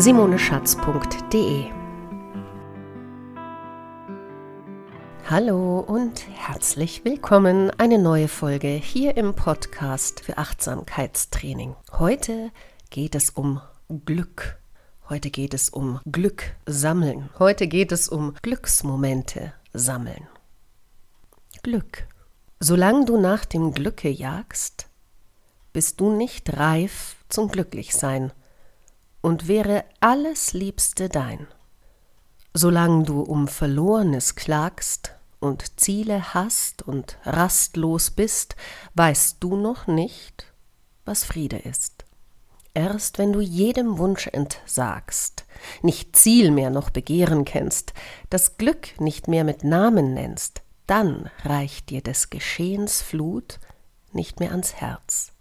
www.simoneschatz.de. Hallo und herzlich willkommen. Eine neue Folge hier im Podcast für Achtsamkeitstraining. Heute geht es um Glück. Heute geht es um Glück sammeln. Heute geht es um Glücksmomente sammeln. Glück. Solange du nach dem Glücke jagst, bist du nicht reif zum Glücklichsein und wäre alles Liebste dein. Solange du um Verlorenes klagst und Ziele hast und rastlos bist, weißt du noch nicht, was Friede ist. Erst wenn du jedem Wunsch entsagst, nicht Ziel mehr noch Begehren kennst, das Glück nicht mehr mit Namen nennst, dann reicht dir des Geschehens Flut nicht mehr ans Herz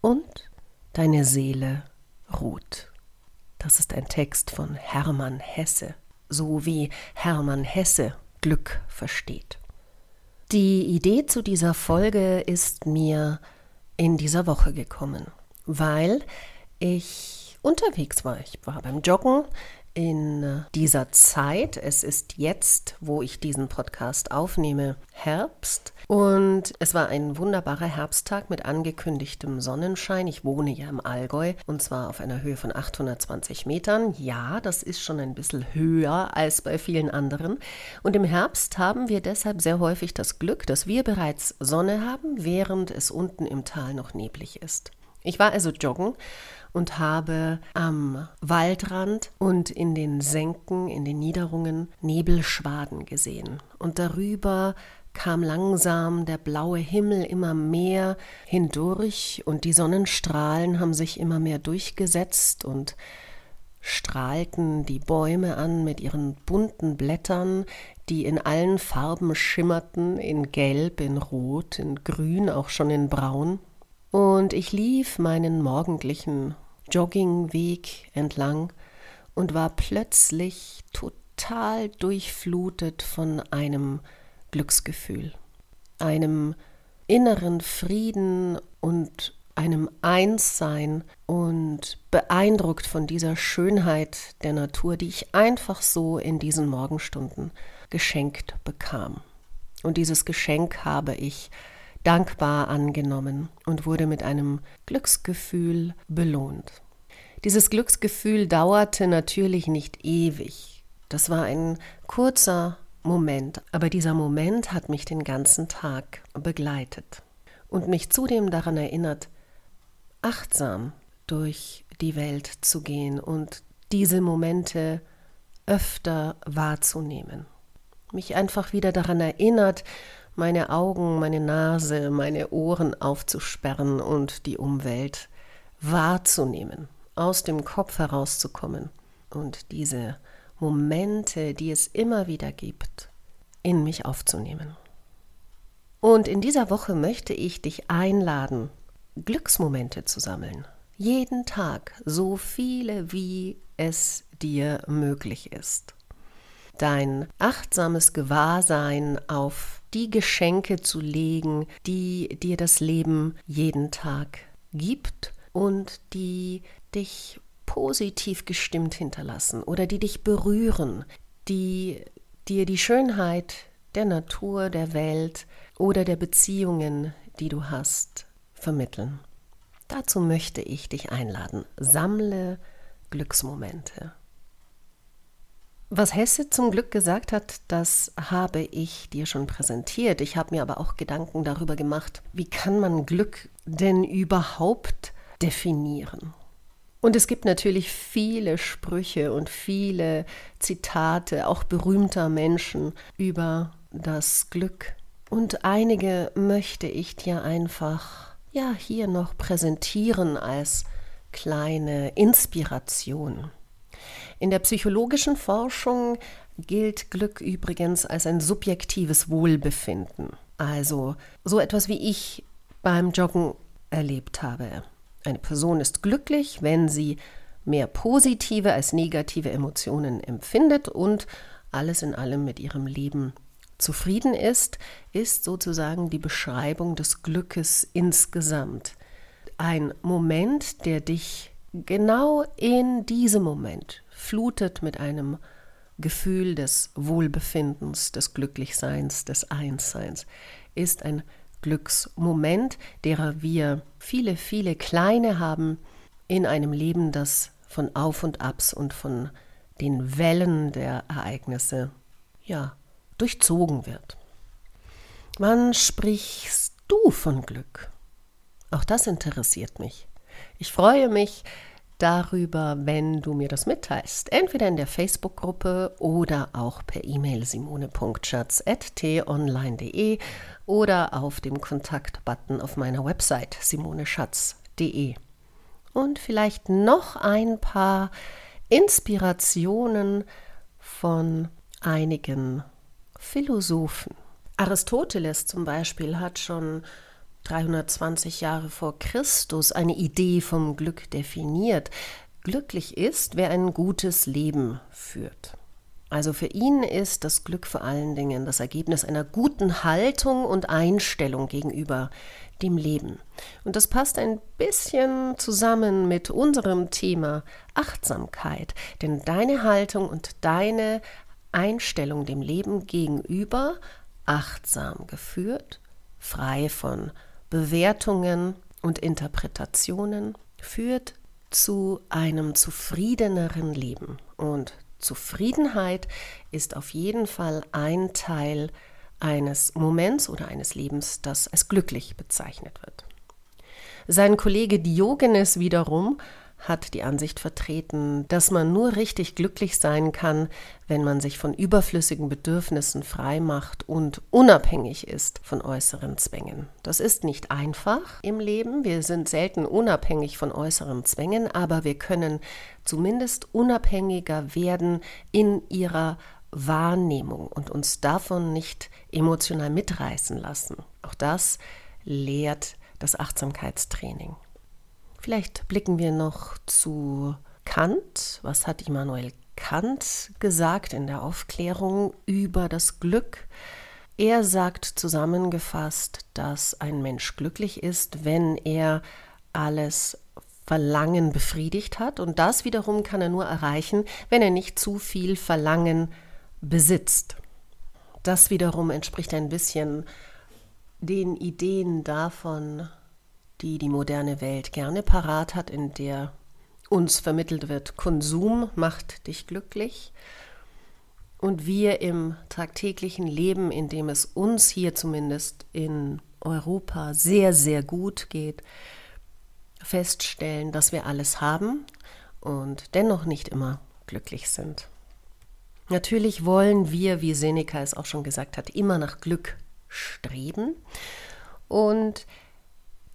und deine Seele ruht. Das ist ein Text von Hermann Hesse, so wie Hermann Hesse Glück versteht. Die Idee zu dieser Folge ist mir in dieser Woche gekommen, weil ich unterwegs war. Ich war beim Joggen in äh, dieser Zeit. Es ist jetzt, wo ich diesen Podcast aufnehme, Herbst. Und es war ein wunderbarer Herbsttag mit angekündigtem Sonnenschein. Ich wohne ja im Allgäu und zwar auf einer Höhe von 820 Metern. Ja, das ist schon ein bisschen höher als bei vielen anderen. Und im Herbst haben wir deshalb sehr häufig das Glück, dass wir bereits Sonne haben, während es unten im Tal noch neblig ist. Ich war also joggen und habe am Waldrand und in den Senken, in den Niederungen Nebelschwaden gesehen. Und darüber kam langsam der blaue Himmel immer mehr hindurch und die Sonnenstrahlen haben sich immer mehr durchgesetzt und strahlten die Bäume an mit ihren bunten Blättern, die in allen Farben schimmerten, in Gelb, in Rot, in Grün, auch schon in Braun. Und ich lief meinen morgendlichen Joggingweg entlang und war plötzlich total durchflutet von einem Glücksgefühl, einem inneren Frieden und einem Einssein und beeindruckt von dieser Schönheit der Natur, die ich einfach so in diesen Morgenstunden geschenkt bekam. Und dieses Geschenk habe ich dankbar angenommen und wurde mit einem Glücksgefühl belohnt. Dieses Glücksgefühl dauerte natürlich nicht ewig. Das war ein kurzer Moment, aber dieser Moment hat mich den ganzen Tag begleitet und mich zudem daran erinnert, achtsam durch die Welt zu gehen und diese Momente öfter wahrzunehmen. Mich einfach wieder daran erinnert, meine Augen, meine Nase, meine Ohren aufzusperren und die Umwelt wahrzunehmen, aus dem Kopf herauszukommen und diese Momente, die es immer wieder gibt, in mich aufzunehmen. Und in dieser Woche möchte ich dich einladen, Glücksmomente zu sammeln. Jeden Tag, so viele wie es dir möglich ist dein achtsames Gewahrsein auf die Geschenke zu legen, die dir das Leben jeden Tag gibt und die dich positiv gestimmt hinterlassen oder die dich berühren, die dir die Schönheit der Natur, der Welt oder der Beziehungen, die du hast, vermitteln. Dazu möchte ich dich einladen. Sammle Glücksmomente. Was Hesse zum Glück gesagt hat, das habe ich dir schon präsentiert. Ich habe mir aber auch Gedanken darüber gemacht, wie kann man Glück denn überhaupt definieren? Und es gibt natürlich viele Sprüche und viele Zitate, auch berühmter Menschen über das Glück. Und einige möchte ich dir einfach ja hier noch präsentieren als kleine Inspiration. In der psychologischen Forschung gilt Glück übrigens als ein subjektives Wohlbefinden. Also so etwas wie ich beim Joggen erlebt habe. Eine Person ist glücklich, wenn sie mehr positive als negative Emotionen empfindet und alles in allem mit ihrem Leben zufrieden ist, ist sozusagen die Beschreibung des Glückes insgesamt. Ein Moment, der dich genau in diesem Moment flutet mit einem Gefühl des Wohlbefindens, des Glücklichseins, des Einsseins, ist ein Glücksmoment, derer wir viele, viele kleine haben in einem Leben, das von Auf und Abs und von den Wellen der Ereignisse ja durchzogen wird. Wann sprichst du von Glück? Auch das interessiert mich. Ich freue mich darüber, wenn du mir das mitteilst. Entweder in der Facebook-Gruppe oder auch per E-Mail simone.schatz.tonline.de oder auf dem Kontaktbutton auf meiner Website simoneschatz.de. Und vielleicht noch ein paar Inspirationen von einigen Philosophen. Aristoteles zum Beispiel hat schon 320 Jahre vor Christus eine Idee vom Glück definiert. Glücklich ist, wer ein gutes Leben führt. Also für ihn ist das Glück vor allen Dingen das Ergebnis einer guten Haltung und Einstellung gegenüber dem Leben. Und das passt ein bisschen zusammen mit unserem Thema Achtsamkeit, denn deine Haltung und deine Einstellung dem Leben gegenüber achtsam geführt, frei von Bewertungen und Interpretationen führt zu einem zufriedeneren Leben. Und Zufriedenheit ist auf jeden Fall ein Teil eines Moments oder eines Lebens, das als glücklich bezeichnet wird. Sein Kollege Diogenes wiederum hat die Ansicht vertreten, dass man nur richtig glücklich sein kann, wenn man sich von überflüssigen Bedürfnissen frei macht und unabhängig ist von äußeren Zwängen. Das ist nicht einfach im Leben. Wir sind selten unabhängig von äußeren Zwängen, aber wir können zumindest unabhängiger werden in ihrer Wahrnehmung und uns davon nicht emotional mitreißen lassen. Auch das lehrt das Achtsamkeitstraining. Vielleicht blicken wir noch zu Kant. Was hat Immanuel Kant gesagt in der Aufklärung über das Glück? Er sagt zusammengefasst, dass ein Mensch glücklich ist, wenn er alles Verlangen befriedigt hat. Und das wiederum kann er nur erreichen, wenn er nicht zu viel Verlangen besitzt. Das wiederum entspricht ein bisschen den Ideen davon, die die moderne Welt gerne parat hat, in der uns vermittelt wird, Konsum macht dich glücklich. Und wir im tagtäglichen Leben, in dem es uns hier zumindest in Europa sehr, sehr gut geht, feststellen, dass wir alles haben und dennoch nicht immer glücklich sind. Natürlich wollen wir, wie Seneca es auch schon gesagt hat, immer nach Glück streben. Und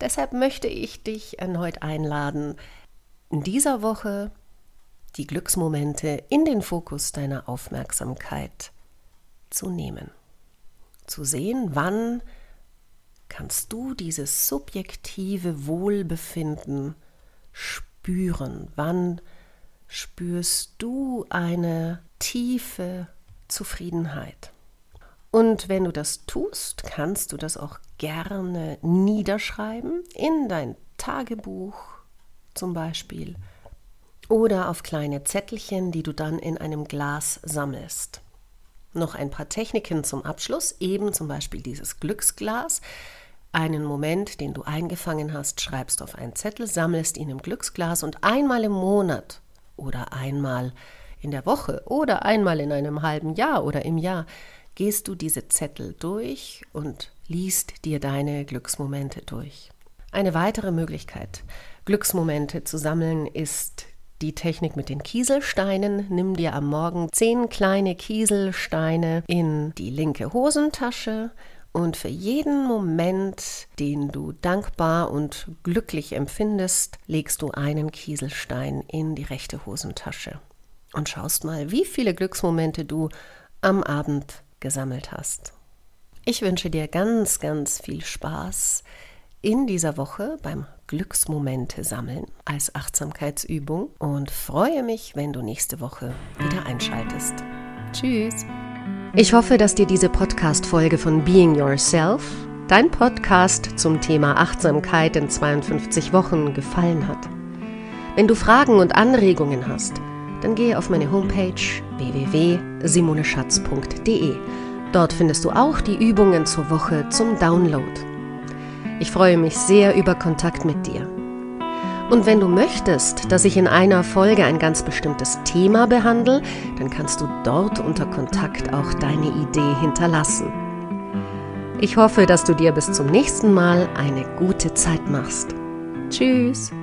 Deshalb möchte ich dich erneut einladen, in dieser Woche die Glücksmomente in den Fokus deiner Aufmerksamkeit zu nehmen. Zu sehen, wann kannst du dieses subjektive Wohlbefinden spüren? Wann spürst du eine tiefe Zufriedenheit? Und wenn du das tust, kannst du das auch gerne niederschreiben in dein Tagebuch zum Beispiel oder auf kleine Zettelchen, die du dann in einem Glas sammelst. Noch ein paar Techniken zum Abschluss, eben zum Beispiel dieses Glücksglas. Einen Moment, den du eingefangen hast, schreibst auf einen Zettel, sammelst ihn im Glücksglas und einmal im Monat oder einmal in der Woche oder einmal in einem halben Jahr oder im Jahr gehst du diese Zettel durch und liest dir deine Glücksmomente durch. Eine weitere Möglichkeit, Glücksmomente zu sammeln, ist die Technik mit den Kieselsteinen. Nimm dir am Morgen zehn kleine Kieselsteine in die linke Hosentasche und für jeden Moment, den du dankbar und glücklich empfindest, legst du einen Kieselstein in die rechte Hosentasche. und schaust mal, wie viele Glücksmomente du am Abend gesammelt hast. Ich wünsche dir ganz, ganz viel Spaß in dieser Woche beim Glücksmomente sammeln als Achtsamkeitsübung und freue mich, wenn du nächste Woche wieder einschaltest. Tschüss. Ich hoffe, dass dir diese Podcast-Folge von Being Yourself, dein Podcast zum Thema Achtsamkeit in 52 Wochen, gefallen hat. Wenn du Fragen und Anregungen hast, dann gehe auf meine Homepage www.simoneschatz.de. Dort findest du auch die Übungen zur Woche zum Download. Ich freue mich sehr über Kontakt mit dir. Und wenn du möchtest, dass ich in einer Folge ein ganz bestimmtes Thema behandle, dann kannst du dort unter Kontakt auch deine Idee hinterlassen. Ich hoffe, dass du dir bis zum nächsten Mal eine gute Zeit machst. Tschüss!